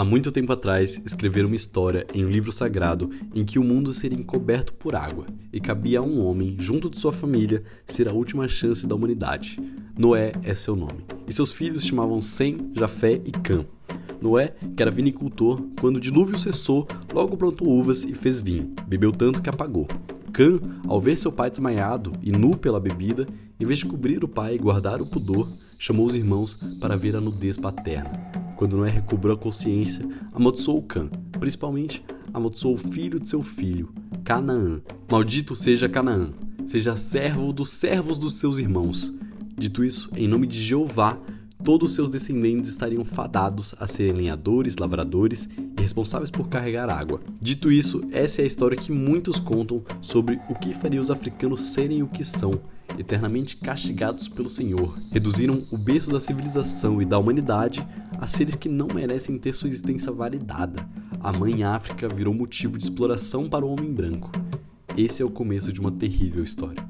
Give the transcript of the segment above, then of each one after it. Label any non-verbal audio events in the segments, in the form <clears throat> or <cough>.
Há muito tempo atrás, escreveram uma história em um livro sagrado em que o mundo seria encoberto por água e cabia a um homem, junto de sua família, ser a última chance da humanidade. Noé é seu nome, e seus filhos chamavam Sem, Jafé e Cã. Noé, que era vinicultor, quando o dilúvio cessou, logo plantou uvas e fez vinho. Bebeu tanto que apagou. Cã, ao ver seu pai desmaiado e nu pela bebida, em vez de cobrir o pai e guardar o pudor, chamou os irmãos para ver a nudez paterna. Quando Noé recobrou a consciência, amaldiçoou Cã, principalmente amaldiçoou o filho de seu filho, Canaã. Maldito seja Canaã, seja servo dos servos dos seus irmãos. Dito isso, em nome de Jeová, todos os seus descendentes estariam fadados a serem lenhadores, lavradores e responsáveis por carregar água. Dito isso, essa é a história que muitos contam sobre o que faria os africanos serem o que são eternamente castigados pelo Senhor, reduziram o berço da civilização e da humanidade a seres que não merecem ter sua existência validada. A mãe África virou motivo de exploração para o homem branco. Esse é o começo de uma terrível história.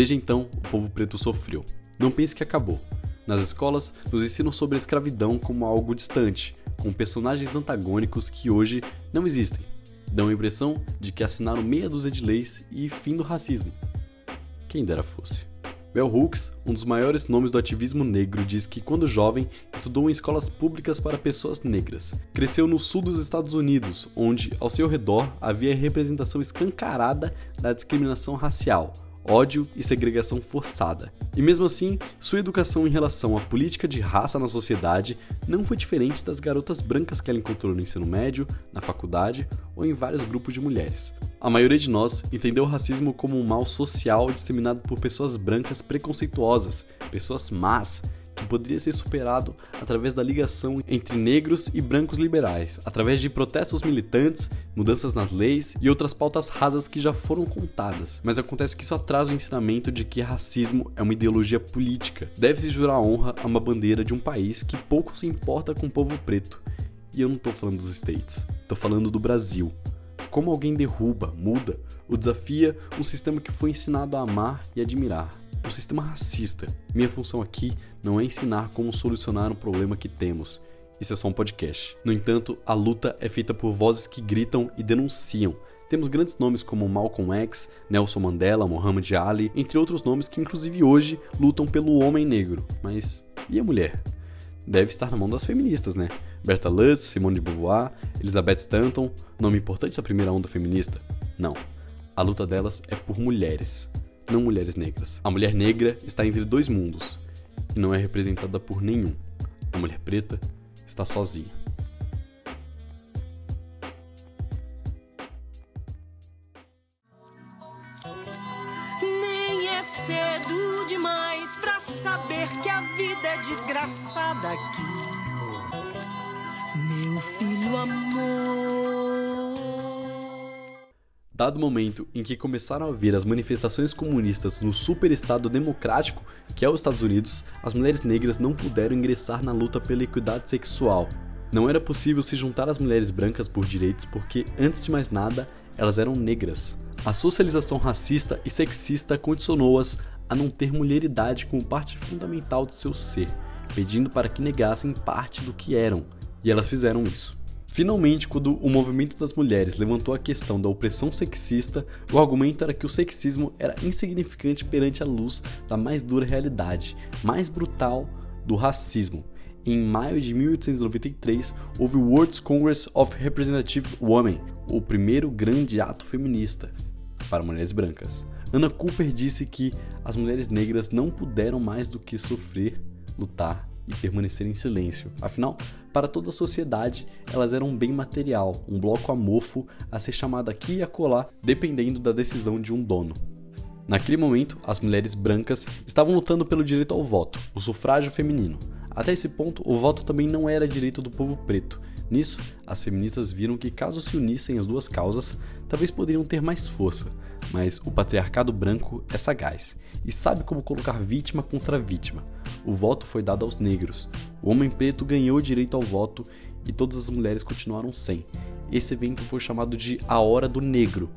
Desde então, o povo preto sofreu. Não pense que acabou. Nas escolas, nos ensinam sobre a escravidão como algo distante, com personagens antagônicos que hoje não existem. Dão a impressão de que assinaram meia dúzia de leis e fim do racismo. Quem dera fosse. Bell Hooks, um dos maiores nomes do ativismo negro, diz que quando jovem estudou em escolas públicas para pessoas negras. Cresceu no sul dos Estados Unidos, onde ao seu redor havia representação escancarada da discriminação racial, ódio e segregação forçada. E mesmo assim, sua educação em relação à política de raça na sociedade não foi diferente das garotas brancas que ela encontrou no ensino médio, na faculdade ou em vários grupos de mulheres. A maioria de nós entendeu o racismo como um mal social disseminado por pessoas brancas preconceituosas, pessoas más, poderia ser superado através da ligação entre negros e brancos liberais, através de protestos militantes, mudanças nas leis e outras pautas rasas que já foram contadas. Mas acontece que isso atrasa o ensinamento de que racismo é uma ideologia política. Deve-se jurar honra a uma bandeira de um país que pouco se importa com o povo preto. E eu não estou falando dos States, estou falando do Brasil. Como alguém derruba, muda, ou desafia um sistema que foi ensinado a amar e admirar um sistema racista. Minha função aqui não é ensinar como solucionar um problema que temos. Isso é só um podcast. No entanto, a luta é feita por vozes que gritam e denunciam. Temos grandes nomes como Malcolm X, Nelson Mandela, Muhammad Ali, entre outros nomes que inclusive hoje lutam pelo homem negro. Mas e a mulher? Deve estar na mão das feministas, né? Berta Lutz, Simone de Beauvoir, Elizabeth Stanton, nome importante da primeira onda feminista? Não. A luta delas é por mulheres não mulheres negras. A mulher negra está entre dois mundos e não é representada por nenhum. A mulher preta está sozinha. Nem é cedo demais saber que a vida é desgraçada aqui. Meu filho amor. Dado o momento em que começaram a vir as manifestações comunistas no superestado democrático que é os Estados Unidos, as mulheres negras não puderam ingressar na luta pela equidade sexual. Não era possível se juntar às mulheres brancas por direitos porque, antes de mais nada, elas eram negras. A socialização racista e sexista condicionou-as a não ter mulheridade como parte fundamental de seu ser, pedindo para que negassem parte do que eram, e elas fizeram isso. Finalmente, quando o movimento das mulheres levantou a questão da opressão sexista, o argumento era que o sexismo era insignificante perante a luz da mais dura realidade, mais brutal do racismo. Em maio de 1893, houve o World Congress of Representative Women, o primeiro grande ato feminista para mulheres brancas. Anna Cooper disse que as mulheres negras não puderam mais do que sofrer, lutar e permanecer em silêncio. Afinal, para toda a sociedade, elas eram um bem material, um bloco amorfo a ser chamado aqui e acolá, dependendo da decisão de um dono. Naquele momento, as mulheres brancas estavam lutando pelo direito ao voto, o sufrágio feminino. Até esse ponto, o voto também não era direito do povo preto. Nisso, as feministas viram que caso se unissem as duas causas, talvez poderiam ter mais força. Mas o patriarcado branco é sagaz e sabe como colocar vítima contra vítima. o voto foi dado aos negros. O homem preto ganhou o direito ao voto e todas as mulheres continuaram sem. Esse evento foi chamado de A Hora do Negro,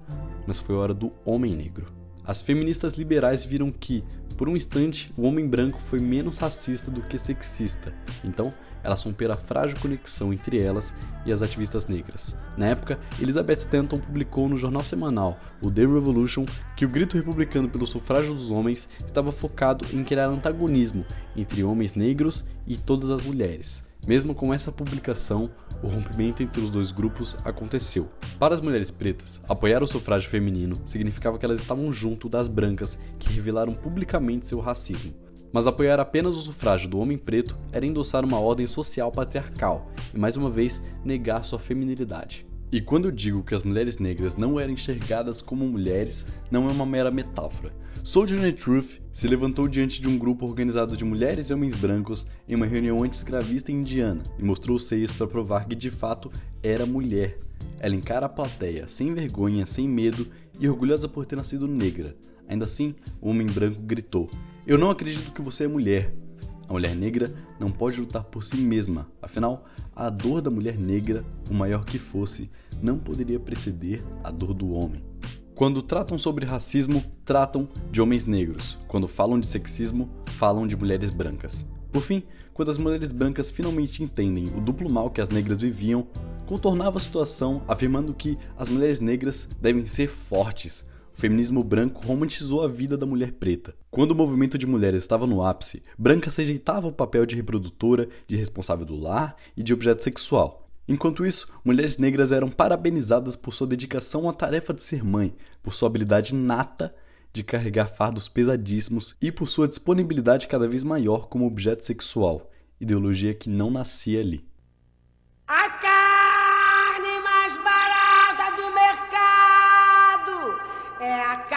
mas foi a hora do homem negro. As feministas liberais viram que, por um instante, o homem branco foi menos racista do que sexista. Então, elas romperam a frágil conexão entre elas e as ativistas negras. Na época, Elizabeth Stanton publicou no jornal semanal, o The Revolution, que o grito republicano pelo sufrágio dos homens estava focado em criar antagonismo entre homens negros e todas as mulheres. Mesmo com essa publicação, o rompimento entre os dois grupos aconteceu. Para as mulheres pretas, apoiar o sufrágio feminino significava que elas estavam junto das brancas que revelaram publicamente seu racismo. Mas apoiar apenas o sufrágio do homem preto era endossar uma ordem social patriarcal e, mais uma vez, negar sua feminilidade. E quando eu digo que as mulheres negras não eram enxergadas como mulheres, não é uma mera metáfora. Sojourner Truth se levantou diante de um grupo organizado de mulheres e homens brancos em uma reunião anti-escravista indiana e mostrou os seios para provar que de fato era mulher. Ela encara a plateia sem vergonha, sem medo e orgulhosa por ter nascido negra. Ainda assim, o homem branco gritou: Eu não acredito que você é mulher. A mulher negra não pode lutar por si mesma, afinal, a dor da mulher negra, o maior que fosse, não poderia preceder a dor do homem. Quando tratam sobre racismo, tratam de homens negros. Quando falam de sexismo, falam de mulheres brancas. Por fim, quando as mulheres brancas finalmente entendem o duplo mal que as negras viviam, contornava a situação afirmando que as mulheres negras devem ser fortes, o feminismo branco romantizou a vida da mulher preta. Quando o movimento de mulheres estava no ápice, brancas rejeitavam o papel de reprodutora, de responsável do lar e de objeto sexual. Enquanto isso, mulheres negras eram parabenizadas por sua dedicação à tarefa de ser mãe, por sua habilidade nata de carregar fardos pesadíssimos e por sua disponibilidade cada vez maior como objeto sexual, ideologia que não nascia ali. Yeah.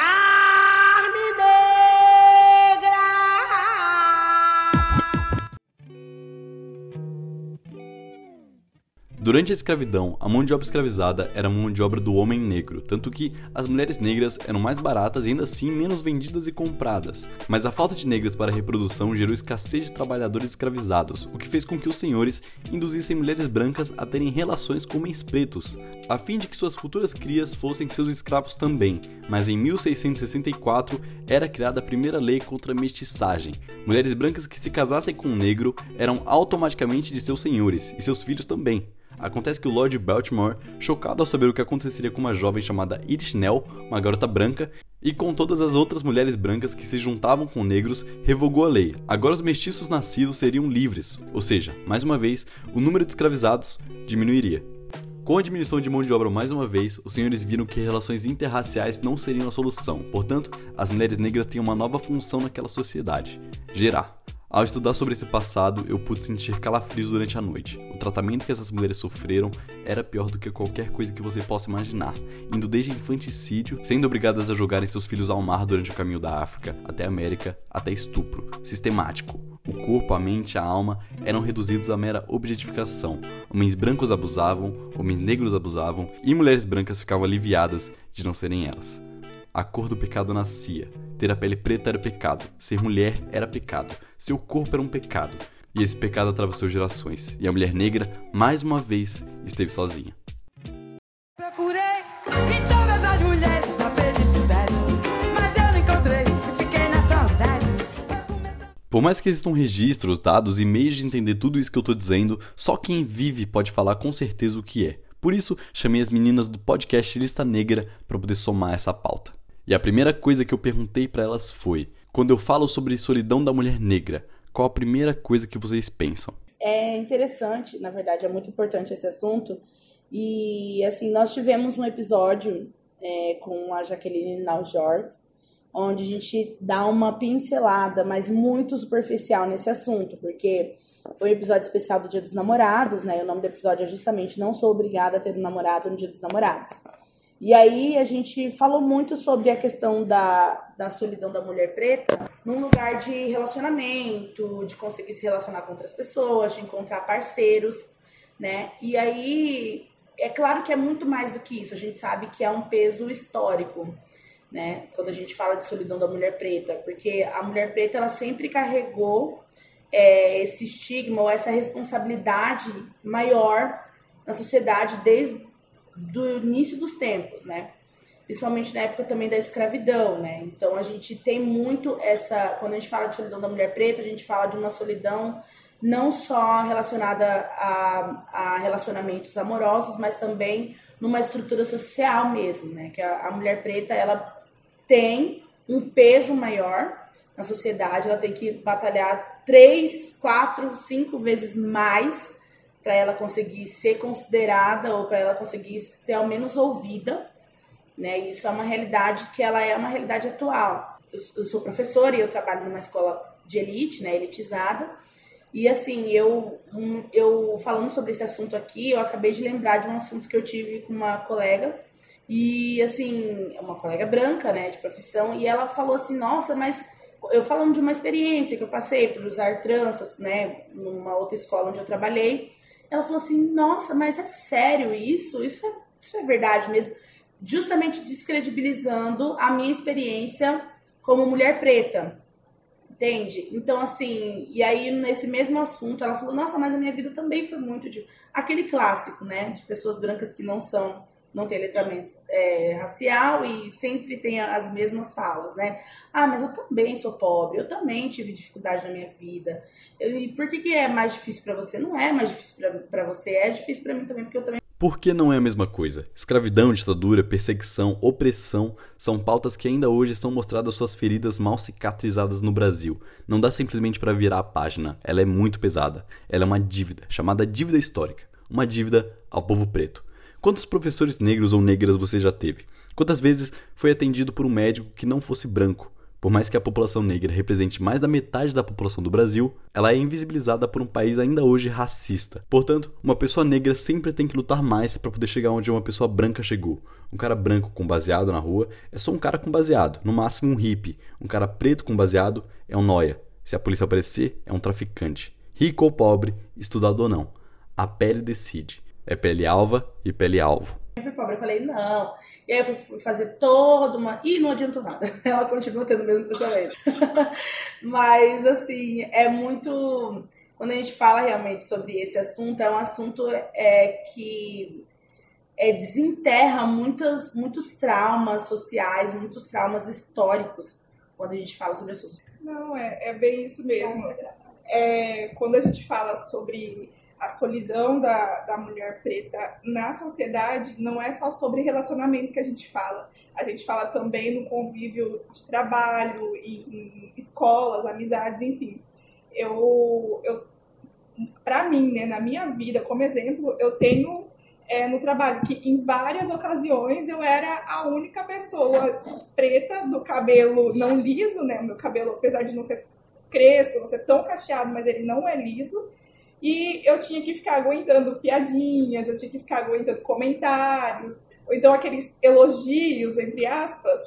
Durante a escravidão, a mão de obra escravizada era a mão de obra do homem negro, tanto que as mulheres negras eram mais baratas e ainda assim menos vendidas e compradas. Mas a falta de negras para a reprodução gerou escassez de trabalhadores escravizados, o que fez com que os senhores induzissem mulheres brancas a terem relações com homens pretos, a fim de que suas futuras crias fossem seus escravos também. Mas em 1664 era criada a primeira lei contra a mestiçagem. Mulheres brancas que se casassem com um negro eram automaticamente de seus senhores, e seus filhos também. Acontece que o Lord Baltimore, chocado ao saber o que aconteceria com uma jovem chamada Iris Nell, uma garota branca, e com todas as outras mulheres brancas que se juntavam com negros, revogou a lei. Agora os mestiços nascidos seriam livres, ou seja, mais uma vez, o número de escravizados diminuiria. Com a diminuição de mão de obra mais uma vez, os senhores viram que relações interraciais não seriam a solução. Portanto, as mulheres negras têm uma nova função naquela sociedade: gerar. Ao estudar sobre esse passado, eu pude sentir calafrios durante a noite. O tratamento que essas mulheres sofreram era pior do que qualquer coisa que você possa imaginar, indo desde infanticídio, sendo obrigadas a jogarem seus filhos ao mar durante o caminho da África, até a América, até estupro, sistemático. O corpo, a mente, a alma eram reduzidos a mera objetificação. Homens brancos abusavam, homens negros abusavam, e mulheres brancas ficavam aliviadas de não serem elas. A cor do pecado nascia. Ter a pele preta era pecado. Ser mulher era pecado. Seu corpo era um pecado. E esse pecado atravessou gerações. E a mulher negra, mais uma vez, esteve sozinha. Procurei em todas as mulheres a felicidade, mas eu não encontrei e fiquei na saudade. Por mais que existam registros, dados e meios de entender tudo isso que eu tô dizendo, só quem vive pode falar com certeza o que é. Por isso, chamei as meninas do podcast Lista Negra para poder somar essa pauta. E a primeira coisa que eu perguntei para elas foi: quando eu falo sobre solidão da mulher negra, qual a primeira coisa que vocês pensam? É interessante, na verdade, é muito importante esse assunto. E assim, nós tivemos um episódio é, com a Jaqueline Naujorgs, onde a gente dá uma pincelada, mas muito superficial nesse assunto, porque foi um episódio especial do Dia dos Namorados, né? O nome do episódio é justamente Não Sou Obrigada a Ter um Namorado no Dia dos Namorados. E aí a gente falou muito sobre a questão da, da solidão da mulher preta num lugar de relacionamento, de conseguir se relacionar com outras pessoas, de encontrar parceiros, né? E aí é claro que é muito mais do que isso. A gente sabe que é um peso histórico, né? Quando a gente fala de solidão da mulher preta, porque a mulher preta ela sempre carregou é, esse estigma ou essa responsabilidade maior na sociedade desde do início dos tempos, né? Principalmente na época também da escravidão, né? Então a gente tem muito essa, quando a gente fala de solidão da mulher preta, a gente fala de uma solidão não só relacionada a, a relacionamentos amorosos, mas também numa estrutura social mesmo, né? Que a, a mulher preta ela tem um peso maior na sociedade, ela tem que batalhar três, quatro, cinco vezes mais para ela conseguir ser considerada ou para ela conseguir ser ao menos ouvida, né? Isso é uma realidade que ela é uma realidade atual. Eu, eu sou professora e eu trabalho numa escola de elite, né, elitizada. E assim, eu, eu falando sobre esse assunto aqui, eu acabei de lembrar de um assunto que eu tive com uma colega. E assim, uma colega branca, né, de profissão, e ela falou assim: "Nossa, mas eu falando de uma experiência que eu passei por usar tranças, né, numa outra escola onde eu trabalhei, ela falou assim: "Nossa, mas é sério isso? Isso é, isso é verdade mesmo?" Justamente descredibilizando a minha experiência como mulher preta. Entende? Então, assim, e aí nesse mesmo assunto, ela falou: Nossa, mas a minha vida também foi muito de. Aquele clássico, né? De pessoas brancas que não são não tem letramento é, racial e sempre tem as mesmas falas, né? Ah, mas eu também sou pobre, eu também tive dificuldade na minha vida. Eu, e por que, que é mais difícil para você? Não é mais difícil para você, é difícil para mim também, porque eu também. Por que não é a mesma coisa? Escravidão, ditadura, perseguição, opressão são pautas que ainda hoje são mostradas suas feridas mal cicatrizadas no Brasil. Não dá simplesmente para virar a página, ela é muito pesada. Ela é uma dívida, chamada dívida histórica. Uma dívida ao povo preto. Quantos professores negros ou negras você já teve? Quantas vezes foi atendido por um médico que não fosse branco? Por mais que a população negra represente mais da metade da população do Brasil, ela é invisibilizada por um país ainda hoje racista. Portanto, uma pessoa negra sempre tem que lutar mais para poder chegar onde uma pessoa branca chegou. Um cara branco com baseado na rua é só um cara com baseado, no máximo um hippie. Um cara preto com baseado é um noia. Se a polícia aparecer, é um traficante. Rico ou pobre, estudado ou não. A pele decide. É pele alva e pele alvo. Eu fui pobre, eu falei, não. E aí eu fui fazer toda uma. Ih, não adiantou nada. <laughs> Ela continua tendo o mesmo pensamento. <laughs> Mas, assim, é muito. Quando a gente fala realmente sobre esse assunto, é um assunto é, que é, desenterra muitas, muitos traumas sociais, muitos traumas históricos quando a gente fala sobre assuntos. Não, é, é bem isso mesmo. É, quando a gente fala sobre a solidão da, da mulher preta na sociedade não é só sobre relacionamento que a gente fala. A gente fala também no convívio de trabalho, em, em escolas, amizades, enfim. Eu, eu para mim, né, na minha vida, como exemplo, eu tenho é, no trabalho que em várias ocasiões eu era a única pessoa preta do cabelo não liso, né? Meu cabelo, apesar de não ser crespo, não ser tão cacheado, mas ele não é liso e eu tinha que ficar aguentando piadinhas, eu tinha que ficar aguentando comentários, ou então aqueles elogios, entre aspas,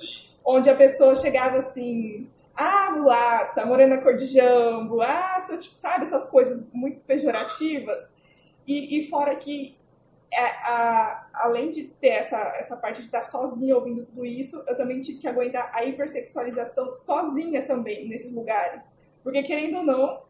onde a pessoa chegava assim, ah, mulata, morena cor de jambo, ah, seu tipo, sabe, essas coisas muito pejorativas. E, e fora que, é, a, além de ter essa, essa parte de estar sozinha ouvindo tudo isso, eu também tive que aguentar a hipersexualização sozinha também nesses lugares. Porque, querendo ou não,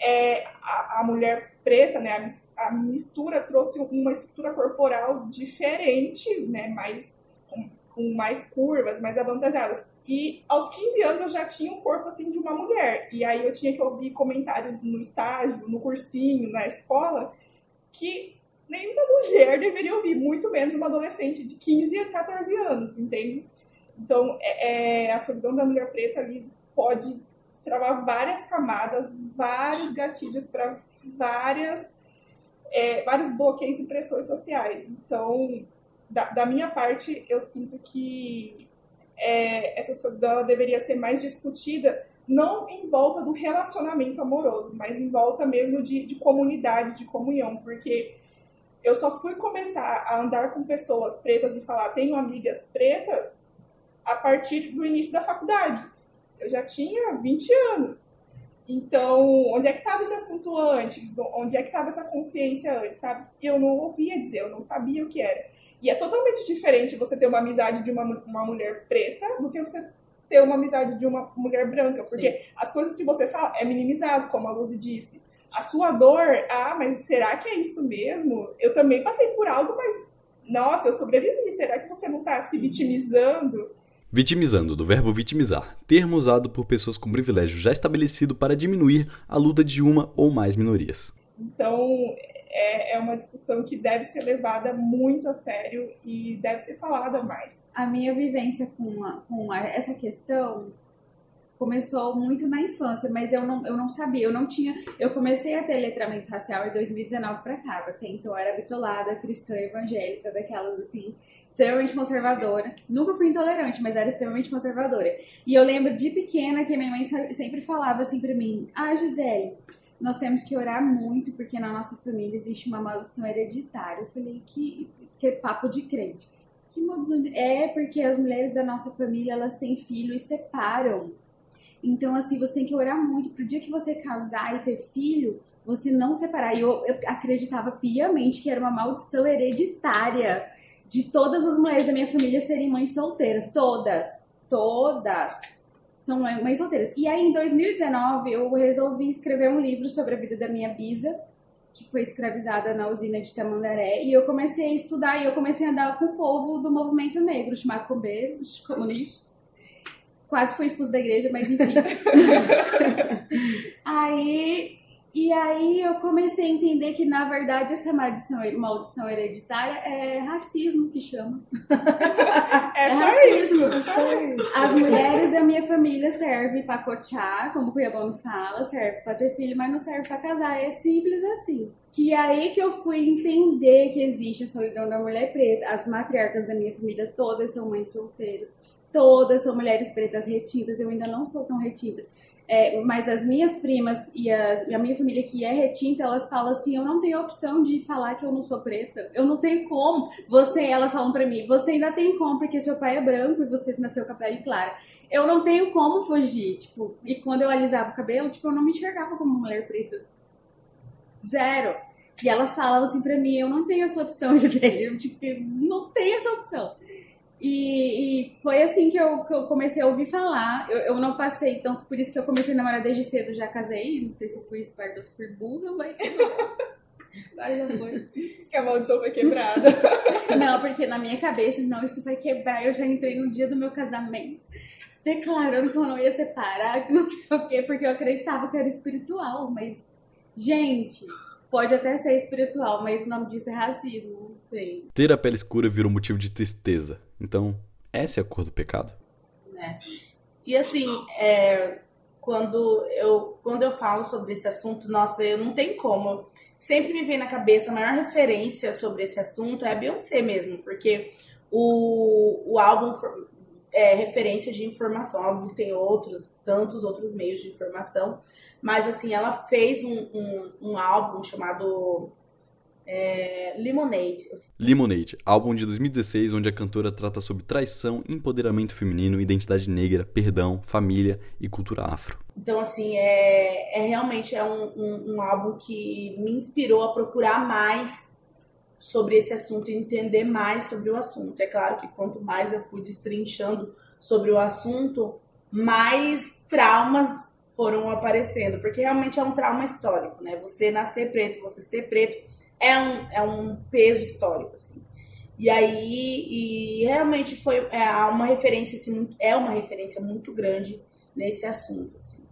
é, a, a, mulher preta, né, a, a, mistura trouxe uma estrutura corporal diferente, né, mais, com, com, mais curvas, mais avantajadas. E aos 15 anos eu já tinha um corpo assim de uma mulher. E aí eu tinha que ouvir comentários no estágio, no cursinho, na escola, que nenhuma <laughs> mulher deveria ouvir, muito menos uma adolescente de 15 a 14 anos, entende? Então, é, é, a solidão da mulher preta ali pode destravar várias camadas, vários gatilhos para várias é, vários bloqueios e pressões sociais. Então, da, da minha parte, eu sinto que é, essa solidão deveria ser mais discutida não em volta do relacionamento amoroso, mas em volta mesmo de, de comunidade, de comunhão, porque eu só fui começar a andar com pessoas pretas e falar tenho amigas pretas a partir do início da faculdade eu já tinha 20 anos. Então, onde é que estava esse assunto antes? Onde é que estava essa consciência antes, sabe? Eu não ouvia dizer, eu não sabia o que era. E é totalmente diferente você ter uma amizade de uma, uma mulher preta do que você ter uma amizade de uma mulher branca, porque Sim. as coisas que você fala é minimizado, como a Luzi disse. A sua dor, ah, mas será que é isso mesmo? Eu também passei por algo, mas nossa, eu sobrevivi. Será que você não está se vitimizando? Vitimizando, do verbo vitimizar, termo usado por pessoas com privilégio já estabelecido para diminuir a luta de uma ou mais minorias. Então, é, é uma discussão que deve ser levada muito a sério e deve ser falada mais. A minha vivência com, a, com a, essa questão começou muito na infância, mas eu não, eu não sabia, eu não tinha. Eu comecei a ter letramento racial em 2019 para cá. Até então eu era bitolada, cristã evangélica, daquelas assim, extremamente conservadora. Nunca fui intolerante, mas era extremamente conservadora. E eu lembro de pequena que minha mãe sempre falava assim para mim: Ah, Gisele nós temos que orar muito, porque na nossa família existe uma maldição hereditária. Eu falei, que, que papo de crente. Que maldição? É porque as mulheres da nossa família, elas têm filho e separam. Então, assim, você tem que orar muito pro dia que você casar e ter filho, você não separar. E eu, eu acreditava piamente que era uma maldição hereditária de todas as mulheres da minha família serem mães solteiras. Todas. Todas são mães solteiras. E aí, em 2019, eu resolvi escrever um livro sobre a vida da minha bisa, que foi escravizada na usina de Tamandaré, e eu comecei a estudar, e eu comecei a andar com o povo do movimento negro, os macumbeiros, comunistas. Quase fui expulso da igreja, mas enfim. <laughs> aí e aí eu comecei a entender que, na verdade, essa maldição, maldição hereditária é racismo que chama. <laughs> É, é racismo. As mulheres da minha família servem para cotear, como o Cuiabano fala, serve para ter filho, mas não serve para casar. É simples assim. Que aí que eu fui entender que existe a solidão da mulher preta. As matriarcas da minha família todas são mães solteiras. Todas são mulheres pretas retidas. Eu ainda não sou tão retida é, mas as minhas primas e, as, e, a minha família que é retinta, elas falam assim: eu não tenho opção de falar que eu não sou preta. Eu não tenho como. Você, elas falam para mim: você ainda tem como porque seu pai é branco e você nasceu com a pele clara. Eu não tenho como fugir. Tipo, e quando eu alisava o cabelo, tipo, eu não me enxergava como mulher preta. Zero. E elas falavam assim pra mim: eu não tenho essa opção <laughs> de ter. Tipo, não tenho essa opção. E, e, foi assim que eu, que eu, comecei a ouvir falar. Eu, eu, não passei tanto por isso que eu comecei a namorar desde cedo, já casei. Não sei se eu fui esperta ou se fui burra, mas. Agora já foi. Diz que a maldição foi quebrada. <laughs> não, porque na minha cabeça, não, isso vai quebrar. Eu já entrei no dia do meu casamento, declarando que eu não ia separar, que não sei o quê, porque eu acreditava que era espiritual. Mas, gente, Pode até ser espiritual, mas o nome disso é racismo, não sei. Ter a pele escura virou motivo de tristeza. Então, essa é a cor do pecado? É. E assim, é, quando, eu, quando eu falo sobre esse assunto, nossa, eu não tem como. Sempre me vem na cabeça a maior referência sobre esse assunto é a Beyoncé mesmo, porque o, o álbum é referência de informação. Óbvio tem outros, tantos outros meios de informação, mas, assim, ela fez um, um, um álbum chamado é, Lemonade. Lemonade, álbum de 2016, onde a cantora trata sobre traição, empoderamento feminino, identidade negra, perdão, família e cultura afro. Então, assim, é, é realmente é um, um, um álbum que me inspirou a procurar mais sobre esse assunto e entender mais sobre o assunto. É claro que quanto mais eu fui destrinchando sobre o assunto, mais traumas foram aparecendo, porque realmente é um trauma histórico, né? Você nascer preto, você ser preto é um, é um peso histórico, assim. E aí, e realmente foi é uma referência, assim, é uma referência muito grande nesse assunto, assim.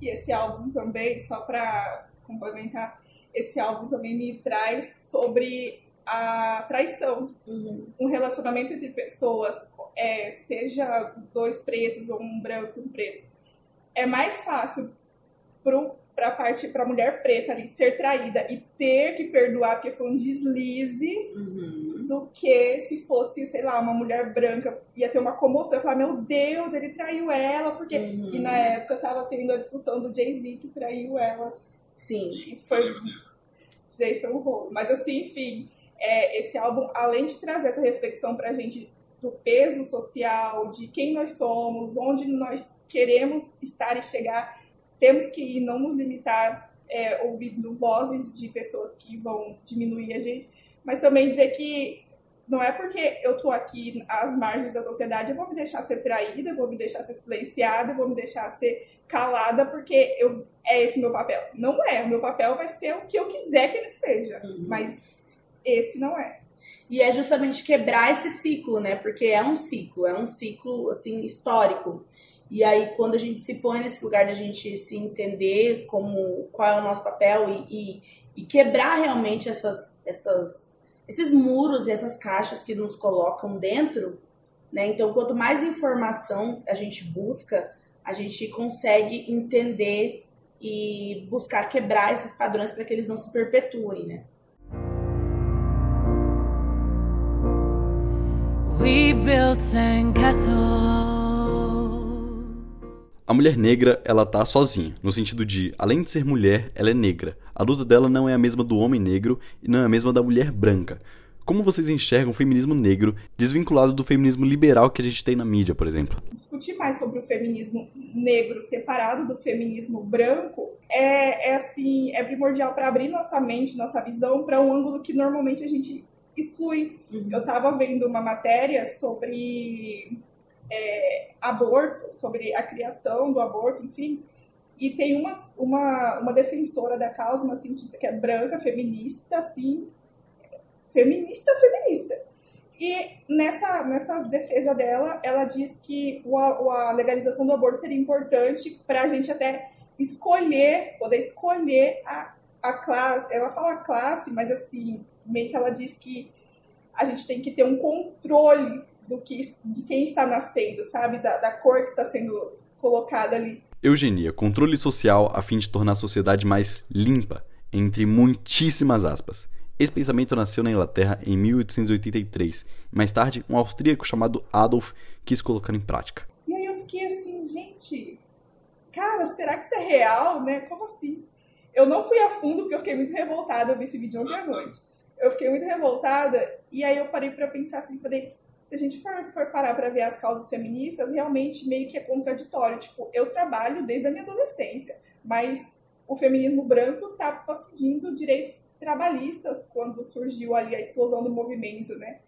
E esse álbum também, só para complementar, esse álbum também me traz sobre a traição. Uhum. Um relacionamento entre pessoas, é, seja dois pretos ou um branco e um preto é mais fácil para a parte para a mulher preta ali ser traída e ter que perdoar porque foi um deslize uhum. do que se fosse sei lá uma mulher branca ia ter uma comoção falar meu Deus ele traiu ela porque uhum. e na época tava tendo a discussão do Jay Z que traiu ela sim e foi foi um rolo mas assim enfim é, esse álbum além de trazer essa reflexão para a gente do peso social, de quem nós somos, onde nós queremos estar e chegar, temos que não nos limitar é, ouvindo vozes de pessoas que vão diminuir a gente, mas também dizer que Não é porque eu tô aqui às margens da sociedade, eu vou me deixar ser traída, eu vou me deixar ser silenciada, eu vou me deixar ser calada porque eu, é esse meu papel. Não é. O meu papel vai ser o que eu quiser que ele seja. Uhum. Mas esse não é. E é justamente quebrar esse ciclo, né? Porque é um ciclo, é um ciclo assim histórico. E aí quando a gente se põe nesse lugar da gente se entender como qual é o nosso papel e, e, e quebrar realmente essas, essas, esses muros e essas caixas que nos colocam dentro, né? Então quanto mais informação a gente busca, a gente consegue entender e buscar quebrar esses padrões para que eles não se perpetuem, né? We built A mulher negra, ela tá sozinha, no sentido de, além de ser mulher, ela é negra. A luta dela não é a mesma do homem negro e não é a mesma da mulher branca. Como vocês enxergam o feminismo negro desvinculado do feminismo liberal que a gente tem na mídia, por exemplo? Discutir mais sobre o feminismo negro separado do feminismo branco é, é assim, é primordial para abrir nossa mente, nossa visão para um ângulo que normalmente a gente exclui. Eu estava vendo uma matéria sobre é, aborto, sobre a criação do aborto, enfim, e tem uma, uma, uma defensora da causa, uma cientista que é branca, feminista, assim, feminista, feminista. E nessa, nessa defesa dela, ela diz que o, a legalização do aborto seria importante para a gente até escolher, poder escolher a, a classe. Ela fala classe, mas assim, meio que ela diz que a gente tem que ter um controle do que, de quem está nascendo, sabe? Da, da cor que está sendo colocada ali. Eugenia, controle social a fim de tornar a sociedade mais limpa, entre muitíssimas aspas. Esse pensamento nasceu na Inglaterra em 1883. Mais tarde, um austríaco chamado Adolf quis colocar em prática. E aí eu fiquei assim, gente, cara, será que isso é real, né? Como assim? Eu não fui a fundo porque eu fiquei muito revoltada, eu vi esse vídeo ontem à noite. Eu fiquei muito revoltada e aí eu parei para pensar assim, falei, se a gente for, for parar para ver as causas feministas, realmente meio que é contraditório. Tipo, eu trabalho desde a minha adolescência, mas o feminismo branco estava pedindo direitos trabalhistas quando surgiu ali a explosão do movimento, né?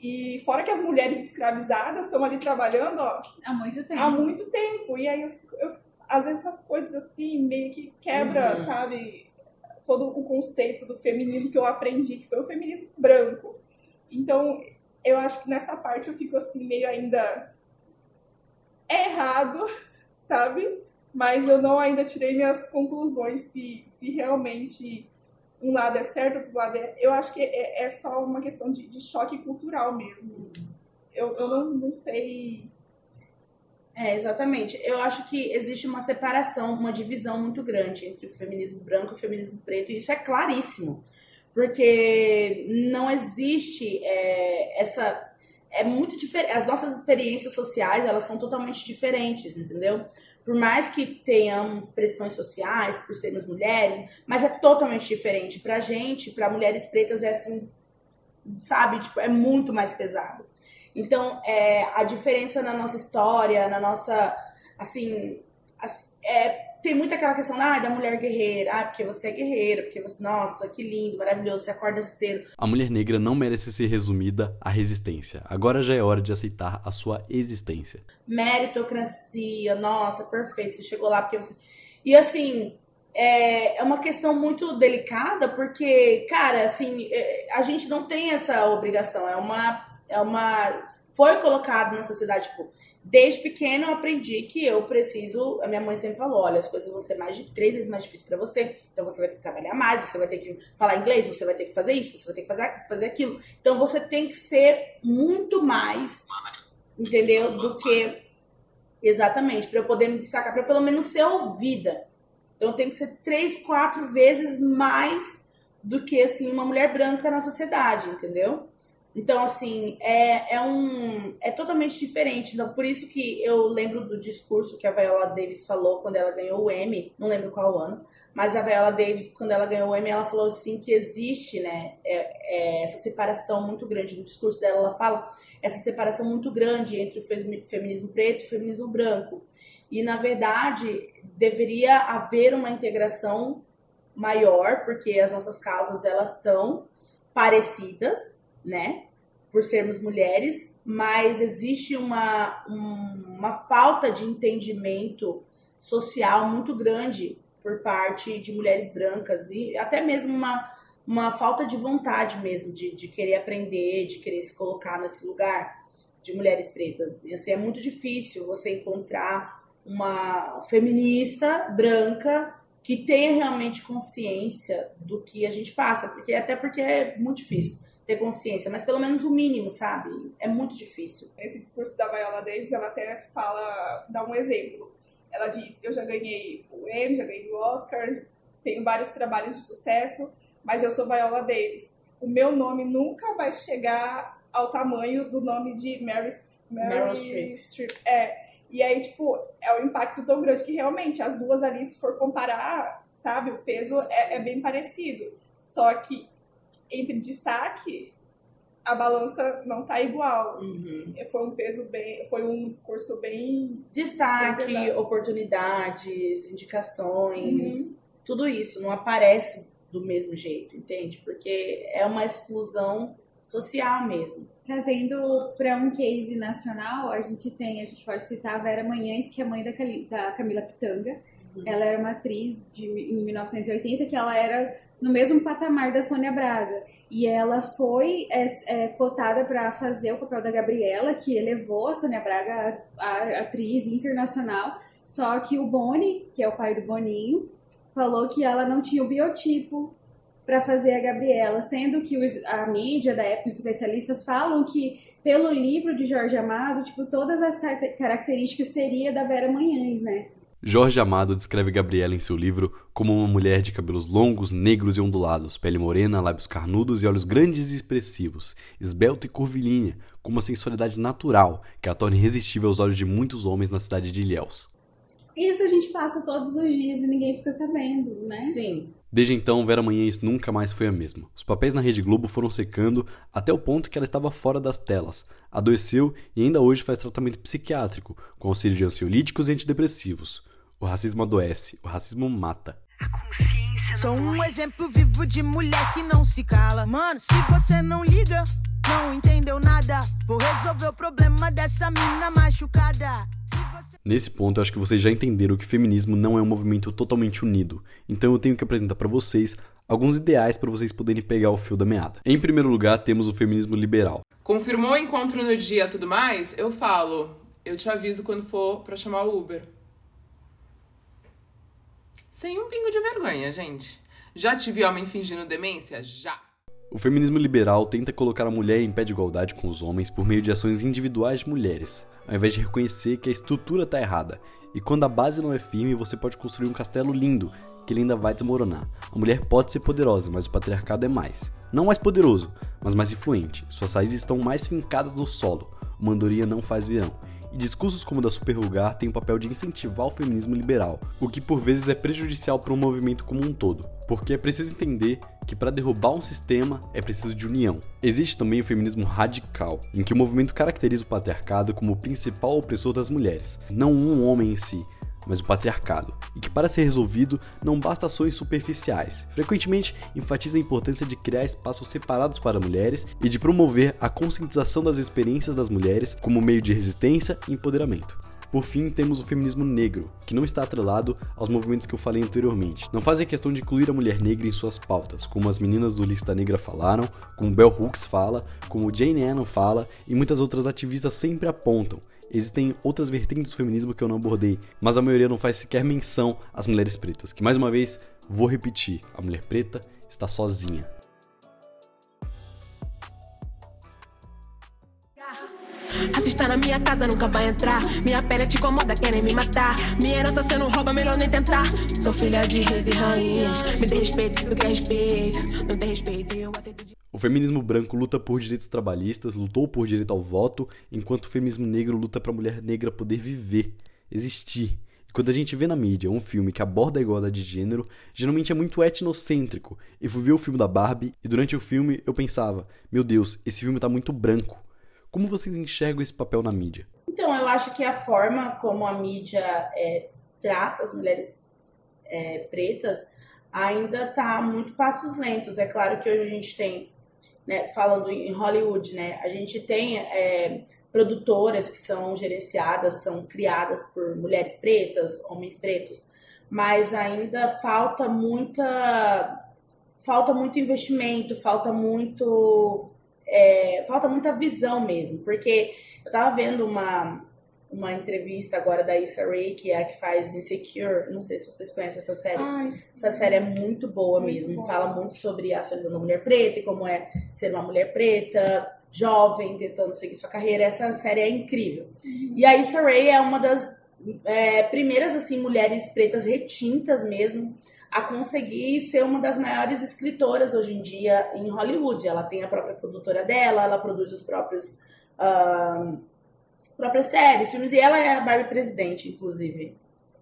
E fora que as mulheres escravizadas estão ali trabalhando, ó, há muito tempo. Há muito tempo. E aí eu, eu às vezes essas coisas assim meio que quebra, uhum. sabe, todo o conceito do feminismo que eu aprendi, que foi o feminismo branco. Então, eu acho que nessa parte eu fico assim meio ainda errado, <laughs> sabe? Mas eu não ainda tirei minhas conclusões se, se realmente um lado é certo, outro lado é. Eu acho que é, é só uma questão de, de choque cultural mesmo. Eu, eu não, não sei. É, exatamente. Eu acho que existe uma separação, uma divisão muito grande entre o feminismo branco e o feminismo preto, e isso é claríssimo. Porque não existe é, essa. É muito diferente. As nossas experiências sociais, elas são totalmente diferentes, entendeu? por mais que tenhamos pressões sociais por sermos mulheres, mas é totalmente diferente. Pra gente, para mulheres pretas, é assim, sabe? Tipo, é muito mais pesado. Então, é, a diferença na nossa história, na nossa, assim, assim é, tem muito aquela questão ah, da mulher guerreira, ah, porque você é guerreira, porque você, nossa, que lindo, maravilhoso, você acorda cedo. A mulher negra não merece ser resumida à resistência. Agora já é hora de aceitar a sua existência. Meritocracia, nossa, perfeito, você chegou lá porque você. E assim, é, é uma questão muito delicada, porque, cara, assim, é, a gente não tem essa obrigação, é uma. É uma foi colocado na sociedade, tipo, Desde pequeno eu aprendi que eu preciso. A minha mãe sempre falou: olha, as coisas vão ser mais de três vezes mais difíceis para você. Então você vai ter que trabalhar mais, você vai ter que falar inglês, você vai ter que fazer isso, você vai ter que fazer, fazer aquilo. Então você tem que ser muito mais, entendeu? Do que. Exatamente, para eu poder me destacar, para pelo menos ser ouvida. Então tem que ser três, quatro vezes mais do que assim uma mulher branca na sociedade, entendeu? Então, assim, é, é, um, é totalmente diferente. Então, por isso que eu lembro do discurso que a Viola Davis falou quando ela ganhou o Emmy, não lembro qual ano, mas a Viola Davis, quando ela ganhou o Emmy, ela falou assim que existe, né, é, é, essa separação muito grande. No discurso dela, ela fala essa separação muito grande entre o feminismo preto e o feminismo branco. E, na verdade, deveria haver uma integração maior, porque as nossas causas, elas são parecidas, né? por sermos mulheres, mas existe uma, um, uma falta de entendimento social muito grande por parte de mulheres brancas e até mesmo uma, uma falta de vontade mesmo de, de querer aprender, de querer se colocar nesse lugar de mulheres pretas. E assim, é muito difícil você encontrar uma feminista branca que tenha realmente consciência do que a gente passa, porque até porque é muito difícil ter consciência, mas pelo menos o mínimo, sabe? É muito difícil. Esse discurso da Viola Davis, ela até fala, dá um exemplo. Ela diz: Eu já ganhei o Emmy, já ganhei o Oscar, tenho vários trabalhos de sucesso, mas eu sou Viola Davis. O meu nome nunca vai chegar ao tamanho do nome de Mary, Mary Streep. Streep. É. E aí, tipo, é um impacto tão grande que realmente as duas ali, se for comparar, sabe, o peso é, é bem parecido. Só que entre destaque, a balança não tá igual. Uhum. Foi um peso bem, foi um discurso bem destaque, bem oportunidades, indicações, uhum. tudo isso não aparece do mesmo jeito, entende? Porque é uma exclusão social mesmo. Trazendo para um case nacional, a gente tem, a gente pode citar a Vera Manhães, que é mãe da, da Camila Pitanga. Ela era uma atriz de, em 1980 que ela era no mesmo patamar da Sônia Braga. E ela foi é, é, cotada para fazer o papel da Gabriela, que elevou a Sônia Braga a, a, atriz internacional. Só que o Boni, que é o pai do Boninho, falou que ela não tinha o biotipo para fazer a Gabriela, sendo que os, a mídia da época, os especialistas falam que pelo livro de Jorge Amado, tipo, todas as características seria da Vera Manhães, né? Jorge Amado descreve Gabriela em seu livro como uma mulher de cabelos longos, negros e ondulados, pele morena, lábios carnudos e olhos grandes e expressivos, esbelta e curvilínea, com uma sensualidade natural que a torna irresistível aos olhos de muitos homens na cidade de Ilhéus. Isso a gente passa todos os dias e ninguém fica sabendo, né? Sim. Desde então, Vera Manhães nunca mais foi a mesma. Os papéis na Rede Globo foram secando até o ponto que ela estava fora das telas. Adoeceu e ainda hoje faz tratamento psiquiátrico, com auxílio de ansiolíticos e antidepressivos. O racismo adoece, o racismo mata. Sou um exemplo vivo de mulher que não se cala. Mano, se você não liga, não entendeu nada. Vou resolver o problema dessa mina machucada. Você... Nesse ponto, eu acho que vocês já entenderam que o feminismo não é um movimento totalmente unido. Então eu tenho que apresentar para vocês alguns ideais para vocês poderem pegar o fio da meada. Em primeiro lugar, temos o feminismo liberal. Confirmou o encontro no dia tudo mais? Eu falo, eu te aviso quando for para chamar o Uber. Sem um pingo de vergonha, gente. Já tive homem fingindo demência? Já. O feminismo liberal tenta colocar a mulher em pé de igualdade com os homens por meio de ações individuais de mulheres, ao invés de reconhecer que a estrutura está errada. E quando a base não é firme, você pode construir um castelo lindo, que ele ainda vai desmoronar. A mulher pode ser poderosa, mas o patriarcado é mais. Não mais poderoso, mas mais influente. Suas raízes estão mais fincadas no solo. Uma andorinha não faz verão e discursos como o da Superlugar têm o papel de incentivar o feminismo liberal, o que por vezes é prejudicial para o movimento como um todo, porque é preciso entender que para derrubar um sistema é preciso de união. Existe também o feminismo radical, em que o movimento caracteriza o patriarcado como o principal opressor das mulheres, não um homem em si, mas o patriarcado, e que para ser resolvido não basta ações superficiais. Frequentemente enfatiza a importância de criar espaços separados para mulheres e de promover a conscientização das experiências das mulheres como meio de resistência e empoderamento. Por fim, temos o feminismo negro, que não está atrelado aos movimentos que eu falei anteriormente. Não fazem questão de incluir a mulher negra em suas pautas, como as meninas do Lista Negra falaram, como Bell Hooks fala, como Jane Annan fala e muitas outras ativistas sempre apontam. Existem outras vertentes do feminismo que eu não abordei, mas a maioria não faz sequer menção às mulheres pretas, que mais uma vez, vou repetir, a mulher preta está sozinha. Racista na minha casa nunca vai entrar. Minha pele te incomoda, querem me matar. Minha herança cê não rouba, melhor nem tentar. Sou filha de reis e rainhas. Me dê respeito se tu quer respeito. Não tem respeito, eu aceito de. O feminismo branco luta por direitos trabalhistas, lutou por direito ao voto, enquanto o feminismo negro luta para a mulher negra poder viver, existir. E quando a gente vê na mídia um filme que aborda a igualdade de gênero, geralmente é muito etnocêntrico. Eu fui ver o filme da Barbie e durante o filme eu pensava: meu Deus, esse filme tá muito branco. Como vocês enxergam esse papel na mídia? Então, eu acho que a forma como a mídia é, trata as mulheres é, pretas ainda está muito passos lentos. É claro que hoje a gente tem né, falando em Hollywood, né, a gente tem é, produtoras que são gerenciadas, são criadas por mulheres pretas, homens pretos, mas ainda falta muita falta muito investimento, falta muito é, falta muita visão mesmo, porque eu tava vendo uma uma entrevista agora da Issa Rae, que é a que faz Insecure. Não sei se vocês conhecem essa série. Ai, essa série é muito boa Muito mesmo. boa. Fala muito sobre a solidão da mulher preta e como é ser uma mulher preta, jovem, tentando seguir sua carreira. Essa série é incrível. E a Issa Rae é uma das é, primeiras assim mulheres pretas retintas mesmo a conseguir ser uma das maiores escritoras hoje em dia em Hollywood. Ela tem a própria produtora dela, ela produz os próprios ah, as próprias séries, filmes, e ela é a Barbie presidente, inclusive.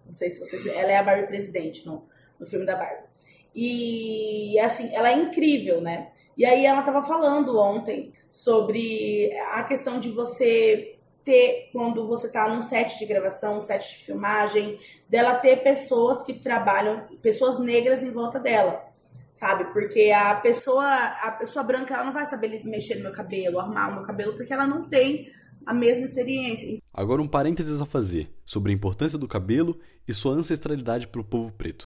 Não sei se vocês. Ela é a Barbie presidente no, no filme da Barbie. E assim, ela é incrível, né? E aí ela tava falando ontem sobre a questão de você ter, quando você tá num set de gravação, um set de filmagem, dela ter pessoas que trabalham, pessoas negras em volta dela. Sabe? Porque a pessoa, a pessoa branca, ela não vai saber mexer no meu cabelo, arrumar o meu cabelo, porque ela não tem a mesma experiência. Agora um parênteses a fazer sobre a importância do cabelo e sua ancestralidade para o povo preto.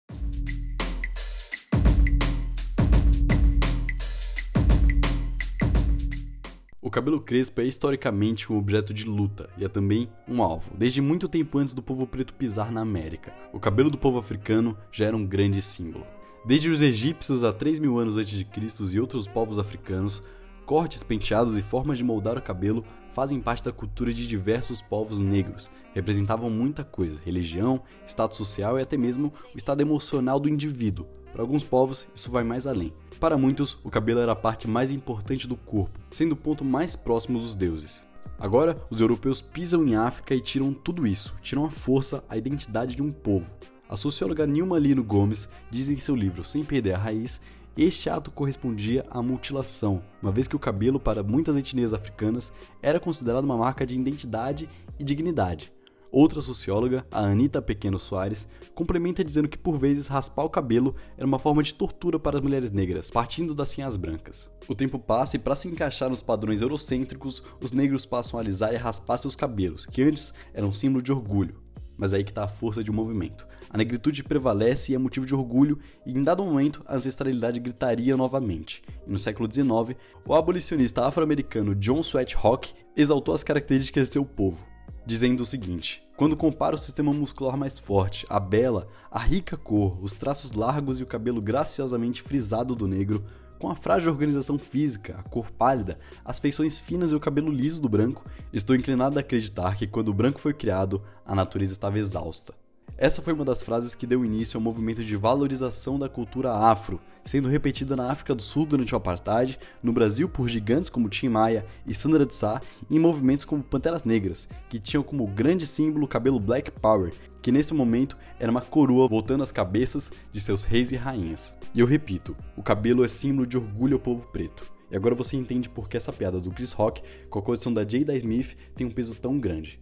O cabelo crespo é historicamente um objeto de luta e é também um alvo, desde muito tempo antes do povo preto pisar na América. O cabelo do povo africano já era um grande símbolo. Desde os egípcios a 3 mil anos antes de Cristo e outros povos africanos, cortes, penteados e formas de moldar o cabelo fazem parte da cultura de diversos povos negros. Representavam muita coisa: religião, status social e até mesmo o estado emocional do indivíduo. Para alguns povos, isso vai mais além. Para muitos, o cabelo era a parte mais importante do corpo, sendo o ponto mais próximo dos deuses. Agora, os europeus pisam em África e tiram tudo isso, tiram a força, a identidade de um povo. A socióloga Nilma Lino Gomes diz em seu livro Sem Perder a Raiz este ato correspondia à mutilação, uma vez que o cabelo, para muitas etnias africanas, era considerado uma marca de identidade e dignidade. Outra socióloga, a Anita Pequeno Soares, complementa dizendo que por vezes raspar o cabelo era uma forma de tortura para as mulheres negras, partindo das cinhas brancas. O tempo passa e, para se encaixar nos padrões eurocêntricos, os negros passam a alisar e raspar seus cabelos, que antes eram símbolo de orgulho. Mas aí que está a força de um movimento. A negritude prevalece e é motivo de orgulho, e em dado momento a ancestralidade gritaria novamente. E no século XIX, o abolicionista afro-americano John Sweat Rock exaltou as características de seu povo, dizendo o seguinte: Quando compara o sistema muscular mais forte, a bela, a rica cor, os traços largos e o cabelo graciosamente frisado do negro, com a frágil organização física, a cor pálida, as feições finas e o cabelo liso do branco, estou inclinado a acreditar que quando o branco foi criado, a natureza estava exausta. Essa foi uma das frases que deu início ao movimento de valorização da cultura afro, sendo repetida na África do Sul durante o Apartheid, no Brasil por gigantes como Tim Maia e Sandra de Sá, e em movimentos como Panteras Negras, que tinham como grande símbolo o cabelo Black Power, que nesse momento era uma coroa voltando às cabeças de seus reis e rainhas. E eu repito, o cabelo é símbolo de orgulho ao povo preto. E agora você entende por que essa piada do Chris Rock com a condição da Jada Smith tem um peso tão grande.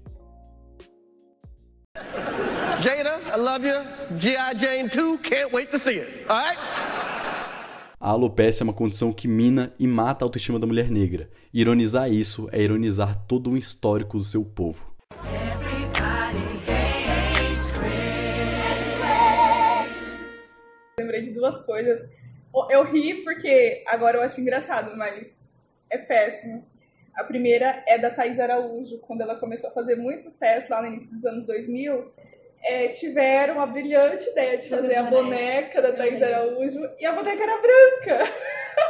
Jada, I love you. G.I. Jane 2, can't wait to see it. All right? A alopecia é uma condição que mina e mata a autoestima da mulher negra. Ironizar isso é ironizar todo um histórico do seu povo. Lembrei de duas coisas. Eu ri porque agora eu acho engraçado, mas é péssimo. A primeira é da Thais Araújo, quando ela começou a fazer muito sucesso lá no início dos anos 2000. É, tiveram a brilhante ideia de fazer a boneca da Thais Araújo e a boneca era branca.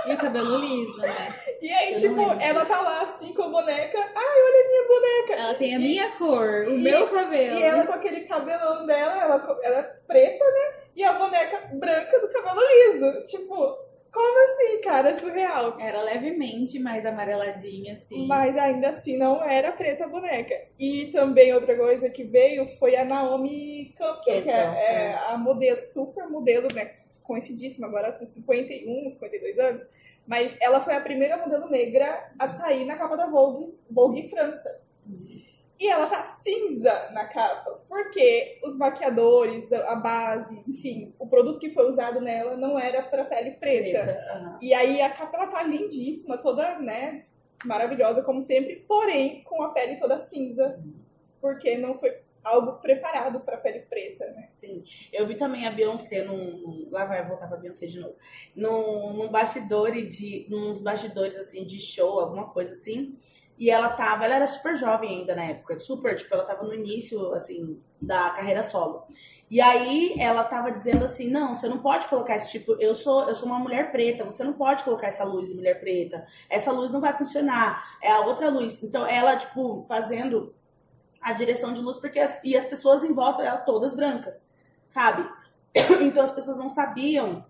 E o cabelo liso, né? <laughs> E aí, Eu tipo, ela disso. tá lá assim com a boneca. Ai, olha a minha boneca. Ela tem a minha cor, o E- meu cabelo. E ela com aquele cabelão dela, ela, ela é preta, né? E a boneca branca do cabelo liso. Tipo, como assim, cara? É surreal. Era levemente mais amareladinha, assim. Mas ainda assim não era preta a boneca. E também outra coisa que veio foi a Naomi Campbell, que é, é é. a modelo, super modelo, né? Conhecidíssima agora com 51, 52 anos. Mas ela foi a primeira modelo negra a sair na capa da Vogue, Vogue França. E ela tá cinza na capa, porque os maquiadores, a base, enfim, o produto que foi usado nela não era para pele preta. Preta, aham. E aí a capa ela tá lindíssima, toda, né, maravilhosa como sempre, porém com a pele toda cinza, porque não foi algo preparado para pele preta, né? Sim. Eu vi também a Beyoncé num. lá vai eu voltar pra Beyoncé de novo. Num, num bastidor de. Nos bastidores assim de show, alguma coisa assim. E ela tava. Ela era super jovem ainda na época. Super, tipo, ela tava no início, assim, da carreira solo. E aí ela tava dizendo assim, não, você não pode colocar esse tipo, eu sou, eu sou uma mulher preta, você não pode colocar essa luz em mulher preta. Essa luz não vai funcionar. É a outra luz. Então ela, tipo, fazendo a direção de luz, porque as, e as pessoas em volta dela todas brancas, sabe? <coughs> Então as pessoas não sabiam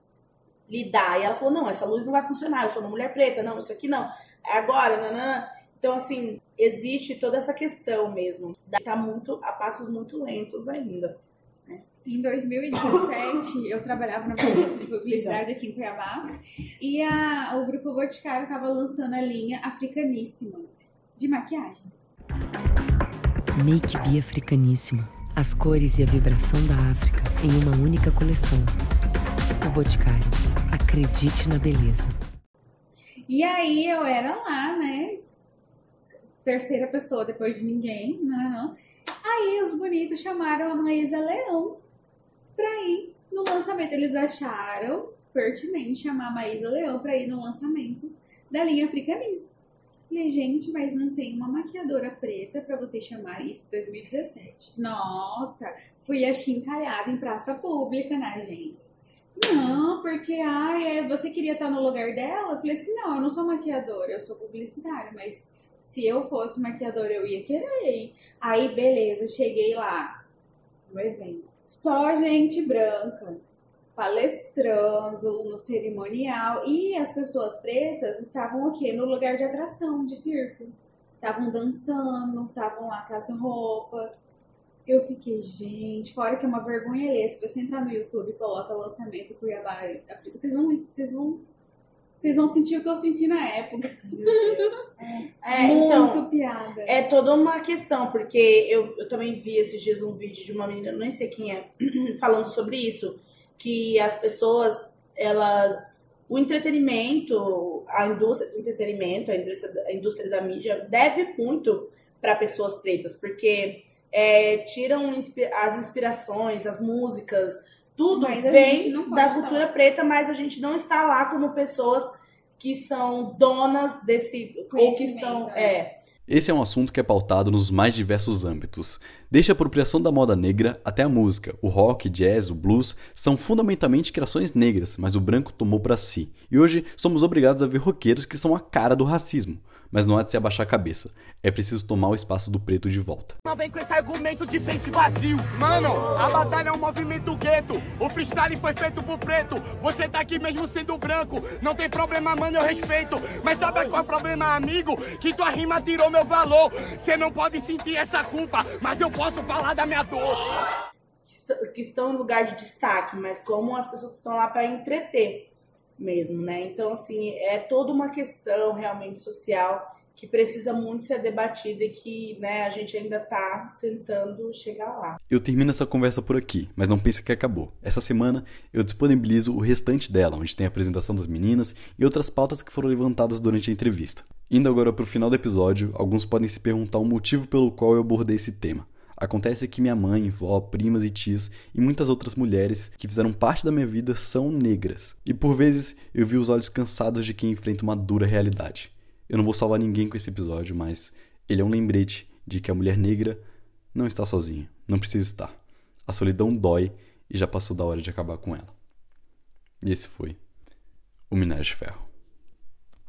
lidar. E ela falou: não, essa luz não vai funcionar, eu sou uma mulher preta, não, isso aqui não. É agora, nanã. Então, assim, existe toda essa questão mesmo. Tá muito, a passos muito lentos ainda. Em 2017, eu trabalhava na agência de publicidade aqui em Cuiabá e a, o Grupo Boticário estava lançando a linha Africaníssima de maquiagem. Make Be Africaníssima. As cores e a vibração da África em uma única coleção. O Boticário. Acredite na beleza. E aí eu era lá, né? Terceira pessoa depois de ninguém. Não. Aí os bonitos chamaram a Maísa Leão pra ir no lançamento. Eles acharam pertinente chamar a Maísa Leão pra ir no lançamento da linha Africanista. Falei, gente, mas não tem uma maquiadora preta pra você chamar isso em 2017. Nossa, fui achincalhada em praça pública na agência. Não, porque ai, é, você queria estar no lugar dela? Eu falei assim, não, eu não sou maquiadora, eu sou publicitária, mas se eu fosse maquiadora, eu ia querer. ir. Aí, beleza, cheguei lá no evento. Só gente branca palestrando no cerimonial e as pessoas pretas estavam o quê? No lugar de atração de circo. Estavam dançando, estavam lá com as roupas. Eu fiquei, gente, fora que é uma vergonha alheia. Se você entrar no YouTube e coloca lançamento Cuiabá, África, vocês vão, vocês vão, vocês vão sentir o que eu senti na época. <laughs> É, Muito então, piada. é toda uma questão, porque eu, eu também vi esses dias um vídeo de uma menina, nem sei quem é, <clears throat> falando sobre isso, que as pessoas, elas. O entretenimento, a indústria do entretenimento, a indústria, da- a indústria da mídia deve muito para pessoas pretas, porque é, tiram as inspirações, as músicas, tudo Mas vem da cultura preta, mas a gente não está lá como pessoas que são donas desse ou que estão né? é Esse é um assunto que é pautado nos mais diversos âmbitos. Desde a apropriação da moda negra até a música. O rock, jazz, o blues são fundamentalmente criações negras, mas o branco tomou para si. E hoje somos obrigados a ver roqueiros que são a cara do racismo. Mas não há de se abaixar a cabeça. É preciso tomar o espaço do preto de volta. Não vem com esse argumento de pente vazio. Mano, a batalha é um movimento gueto. O freestyle foi feito pro preto. Você tá aqui mesmo sendo branco. Não tem problema, mano, eu respeito. Mas sabe qual é o problema, amigo? Que tua rima tirou meu valor. Você não pode sentir essa culpa, mas eu posso falar da minha dor. que est- que estão em lugar de destaque, mas como as pessoas que estão lá para entreter mesmo, né? Então, assim, é toda uma questão realmente social que precisa muito ser debatida e que né, a gente ainda está tentando chegar lá. Eu termino essa conversa por aqui, mas não pense que acabou. Essa semana eu disponibilizo o restante dela, onde tem a apresentação das meninas e outras pautas que foram levantadas durante a entrevista. Indo agora para o final do episódio, alguns podem se perguntar o motivo pelo qual eu abordei esse tema. Acontece que minha mãe, vó, primas e tias e muitas outras mulheres que fizeram parte da minha vida são negras. E por vezes eu vi os olhos cansados de quem enfrenta uma dura realidade. Eu não vou salvar ninguém com esse episódio, mas ele é um lembrete de que a mulher negra não está sozinha, não precisa estar. A solidão dói e já passou da hora de acabar com ela. E esse foi o Minério de Ferro.